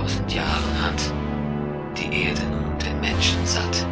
tausend Jahren hat die Erde nun den Menschen satt.